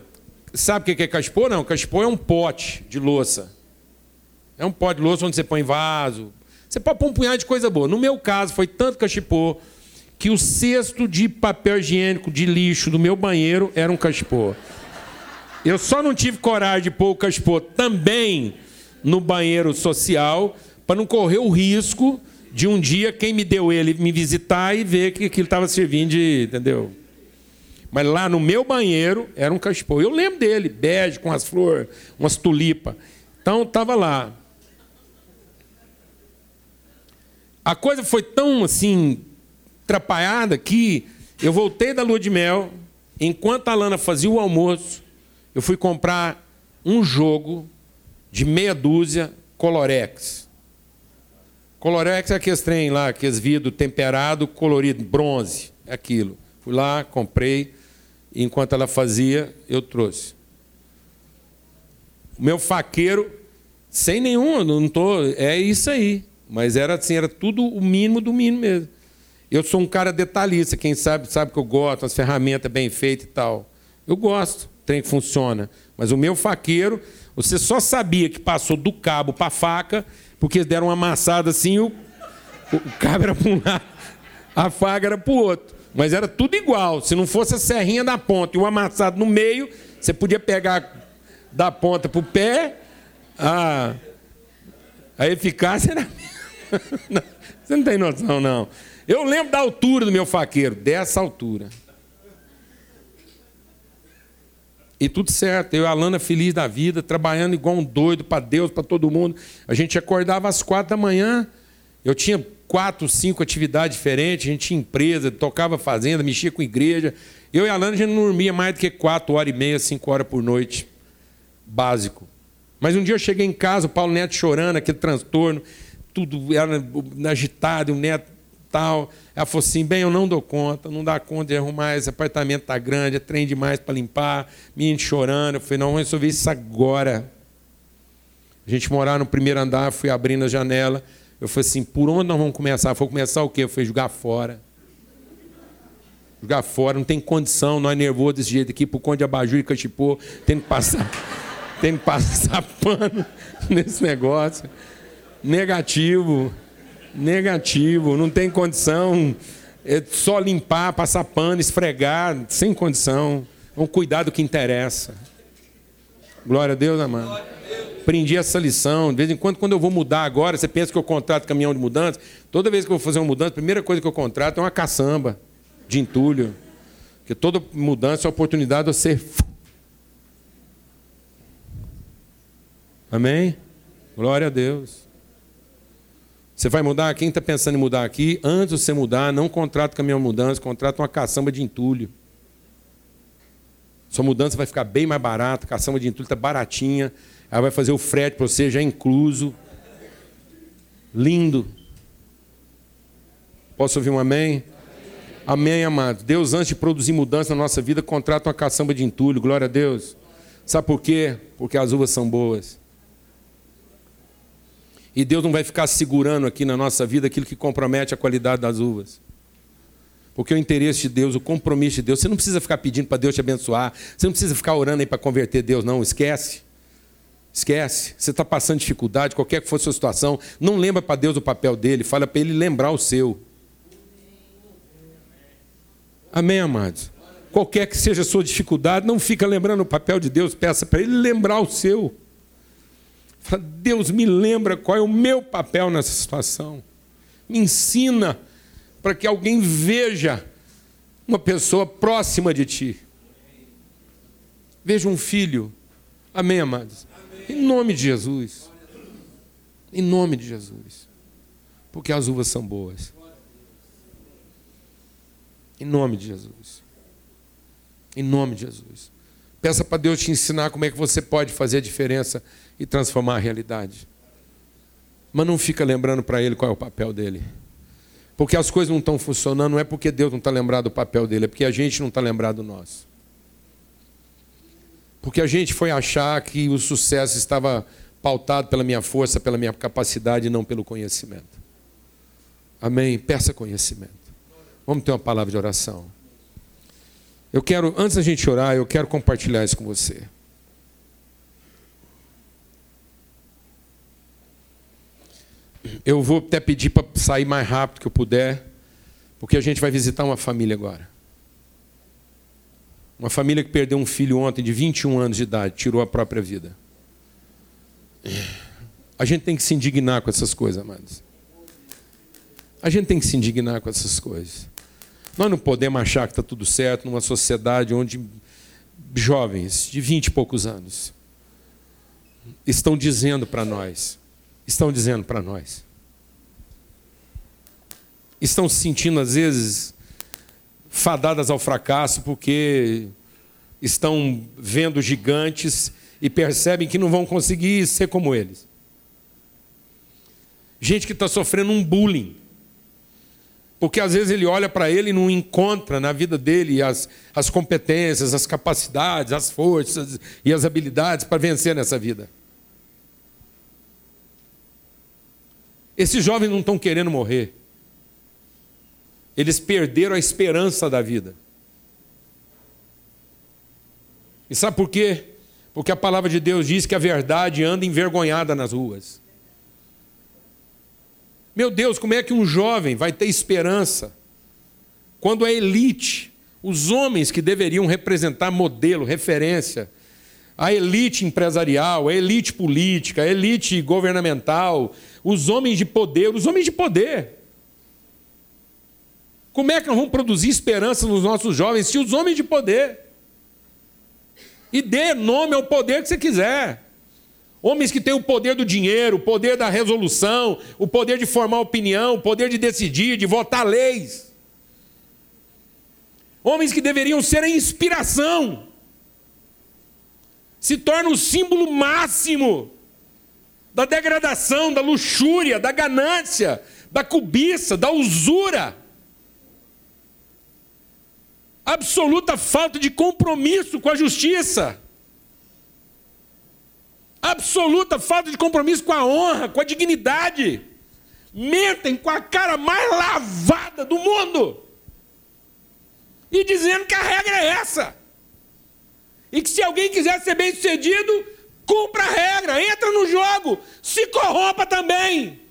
sabe o que é cachipô? Não, cachipô é um pote de louça. É um pó de louça onde você põe vaso. Você pode pôr um punhado de coisa boa. No meu caso, foi tanto cachipô que o cesto de papel higiênico de lixo do meu banheiro era um cachipô. Eu só não tive coragem de pôr o cachipô também no banheiro social para não correr o risco de um dia quem me deu ele me visitar e ver que aquilo estava servindo de. Entendeu? Mas lá no meu banheiro era um cachepô. Eu lembro dele, bege, com as flores, umas tulipas. Então estava lá. A coisa foi tão assim atrapalhada que eu voltei da lua de mel, enquanto a Lana fazia o almoço, eu fui comprar um jogo de meia dúzia Colorex. Colorex é aqueles trem lá, aqueles vidro temperado, colorido, bronze, é aquilo. Fui lá, comprei, e enquanto ela fazia, eu trouxe. O meu faqueiro, sem nenhum, não tô, é isso aí. Mas era assim, era tudo o mínimo do mínimo mesmo. Eu sou um cara detalhista, quem sabe sabe que eu gosto, as ferramentas bem feitas e tal. Eu gosto, trem que funciona. Mas o meu faqueiro, você só sabia que passou do cabo para a faca, porque deram uma amassada assim, o, o cabo era para um lado, a faca era para o outro. Mas era tudo igual. Se não fosse a serrinha da ponta e o amassado no meio, você podia pegar da ponta para o pé, a, a eficácia era. [LAUGHS] Você não tem noção, não. Eu lembro da altura do meu faqueiro, dessa altura. E tudo certo, eu e a feliz da vida, trabalhando igual um doido para Deus, para todo mundo. A gente acordava às quatro da manhã, eu tinha quatro, cinco atividades diferentes, a gente tinha empresa, tocava fazenda, mexia com igreja. Eu e a a gente não dormia mais do que quatro horas e meia, cinco horas por noite. Básico. Mas um dia eu cheguei em casa, o Paulo Neto chorando, aquele transtorno, tudo era agitado, o Neto tal. Ela falou assim: bem, eu não dou conta, não dá conta de arrumar, esse apartamento está grande, é trem demais para limpar, menino chorando. Eu falei: não, vamos resolver isso agora. A gente morava no primeiro andar, fui abrindo a janela. Eu falei assim: por onde nós vamos começar? Vou começar o quê? Eu falei: jogar fora. Jogar fora, não tem condição, nós nervosos desse jeito aqui, por conta de abajur e cachipô, tem que passar, tem que passar [LAUGHS] pano nesse negócio. Negativo. Negativo, não tem condição. É só limpar, passar pano, esfregar, sem condição. Vamos cuidar do que interessa. Glória a Deus, amado. Aprendi essa lição. De vez em quando, quando eu vou mudar agora, você pensa que eu contrato caminhão de mudança. Toda vez que eu vou fazer uma mudança, a primeira coisa que eu contrato é uma caçamba de entulho. Porque toda mudança é oportunidade de você. Amém? Glória a Deus. Você vai mudar? Quem está pensando em mudar aqui, antes de você mudar, não contrata caminhão mudança, contrata uma caçamba de entulho. Sua mudança vai ficar bem mais barata, caçamba de entulho está baratinha, ela vai fazer o frete para você já incluso. Lindo. Posso ouvir um amém? Amém, amado. Deus, antes de produzir mudança na nossa vida, contrata uma caçamba de entulho. Glória a Deus. Sabe por quê? Porque as uvas são boas. E Deus não vai ficar segurando aqui na nossa vida aquilo que compromete a qualidade das uvas. Porque o interesse de Deus, o compromisso de Deus, você não precisa ficar pedindo para Deus te abençoar, você não precisa ficar orando aí para converter Deus, não, esquece. Esquece. Você está passando dificuldade, qualquer que for a sua situação, não lembra para Deus o papel dele, fala para ele lembrar o seu. Amém, amados? Qualquer que seja a sua dificuldade, não fica lembrando o papel de Deus, peça para ele lembrar o seu. Deus me lembra qual é o meu papel nessa situação. Me ensina para que alguém veja uma pessoa próxima de ti. Veja um filho. Amém, amados? Em nome de Jesus. Em nome de Jesus. Porque as uvas são boas. Em nome de Jesus. Em nome de Jesus. Peça para Deus te ensinar como é que você pode fazer a diferença e transformar a realidade. Mas não fica lembrando para ele qual é o papel dele. Porque as coisas não estão funcionando, não é porque Deus não está lembrado do papel dele, é porque a gente não está lembrado do nosso. Porque a gente foi achar que o sucesso estava pautado pela minha força, pela minha capacidade e não pelo conhecimento. Amém? Peça conhecimento. Vamos ter uma palavra de oração. Eu quero, antes da gente orar, eu quero compartilhar isso com você. Eu vou até pedir para sair mais rápido que eu puder, porque a gente vai visitar uma família agora. Uma família que perdeu um filho ontem de 21 anos de idade, tirou a própria vida. A gente tem que se indignar com essas coisas, amados. A gente tem que se indignar com essas coisas. Nós não podemos achar que está tudo certo numa sociedade onde jovens de 20 e poucos anos estão dizendo para nós estão dizendo para nós. Estão se sentindo, às vezes, fadadas ao fracasso porque estão vendo gigantes e percebem que não vão conseguir ser como eles. Gente que está sofrendo um bullying. Porque às vezes ele olha para ele e não encontra na vida dele as, as competências, as capacidades, as forças e as habilidades para vencer nessa vida. Esses jovens não estão querendo morrer. Eles perderam a esperança da vida. E sabe por quê? Porque a palavra de Deus diz que a verdade anda envergonhada nas ruas. Meu Deus, como é que um jovem vai ter esperança quando a elite, os homens que deveriam representar modelo, referência, a elite empresarial, a elite política, a elite governamental, os homens de poder, os homens de poder. Como é que nós vamos produzir esperança nos nossos jovens se os homens de poder? E dê nome ao poder que você quiser. Homens que têm o poder do dinheiro, o poder da resolução, o poder de formar opinião, o poder de decidir, de votar leis. Homens que deveriam ser a inspiração. Se tornam o símbolo máximo da degradação, da luxúria, da ganância, da cobiça, da usura. Absoluta falta de compromisso com a justiça absoluta falta de compromisso com a honra, com a dignidade. Mentem com a cara mais lavada do mundo. E dizendo que a regra é essa. E que se alguém quiser ser bem sucedido, cumpra a regra, entra no jogo, se corrompa também.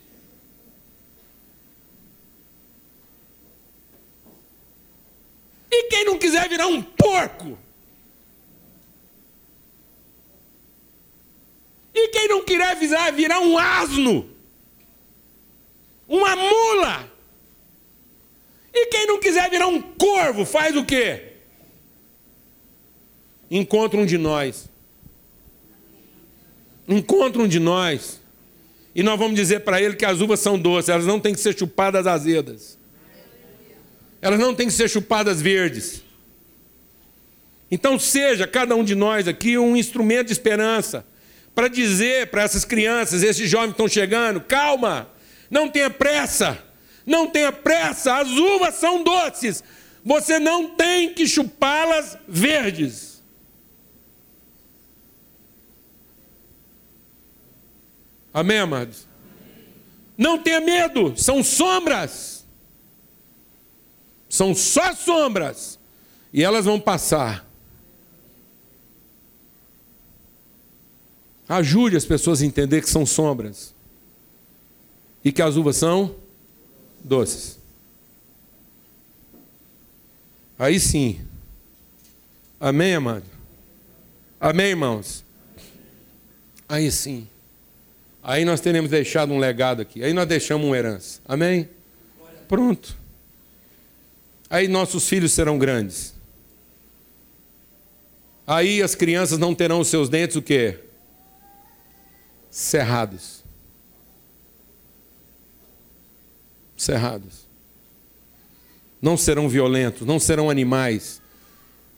E quem não quiser virar um porco, E quem não quiser virar, virar um asno, uma mula. E quem não quiser virar um corvo, faz o quê? Encontra um de nós. Encontra um de nós. E nós vamos dizer para ele que as uvas são doces, elas não têm que ser chupadas azedas. Elas não têm que ser chupadas verdes. Então seja cada um de nós aqui um instrumento de esperança para dizer para essas crianças, esses jovens que estão chegando: calma, não tenha pressa, não tenha pressa, as uvas são doces, você não tem que chupá-las verdes. Amém, amados? Não tenha medo, são sombras. São só sombras. E elas vão passar. Ajude as pessoas a entender que são sombras e que as uvas são doces. Aí sim. Amém, amado? Amém, irmãos? Aí sim. Aí nós teremos deixado um legado aqui. Aí nós deixamos uma herança. Amém? Pronto. Aí nossos filhos serão grandes. Aí as crianças não terão os seus dentes o quê? Cerrados. Cerrados. Não serão violentos, não serão animais,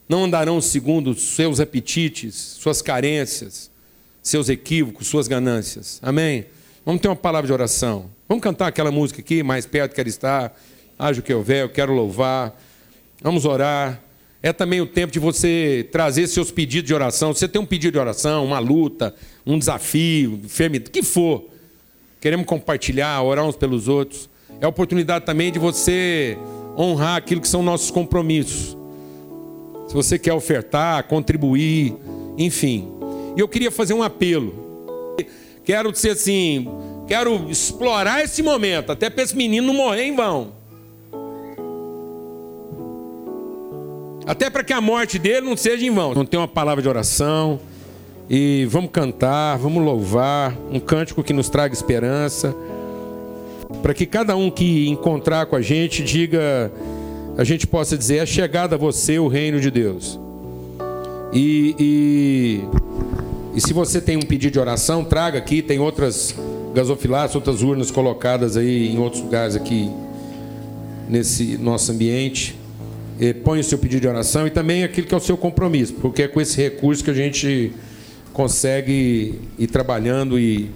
não andarão segundo seus apetites, suas carências, seus equívocos, suas ganâncias. Amém? Vamos ter uma palavra de oração. Vamos cantar aquela música aqui, mais perto quero estar, haja o que houver, eu quero louvar. Vamos orar. É também o tempo de você trazer seus pedidos de oração. Você tem um pedido de oração, uma luta, um desafio, enfermidade, que for. Queremos compartilhar, orar uns pelos outros. É a oportunidade também de você honrar aquilo que são nossos compromissos. Se você quer ofertar, contribuir, enfim. E eu queria fazer um apelo. Quero dizer assim, quero explorar esse momento, até para esse menino não morrer em vão. Até para que a morte dele não seja em vão. Não tem uma palavra de oração. E vamos cantar, vamos louvar, um cântico que nos traga esperança. Para que cada um que encontrar com a gente diga, a gente possa dizer: é chegada a você o reino de Deus. E, e, e se você tem um pedido de oração, traga aqui, tem outras gasofilatas, outras urnas colocadas aí em outros lugares aqui nesse nosso ambiente. Eh, põe o seu pedido de oração e também aquilo que é o seu compromisso, porque é com esse recurso que a gente consegue ir trabalhando e,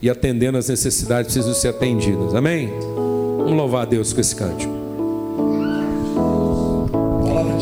e atendendo as necessidades que precisam ser atendidas. Amém? Vamos louvar a Deus com esse cântico.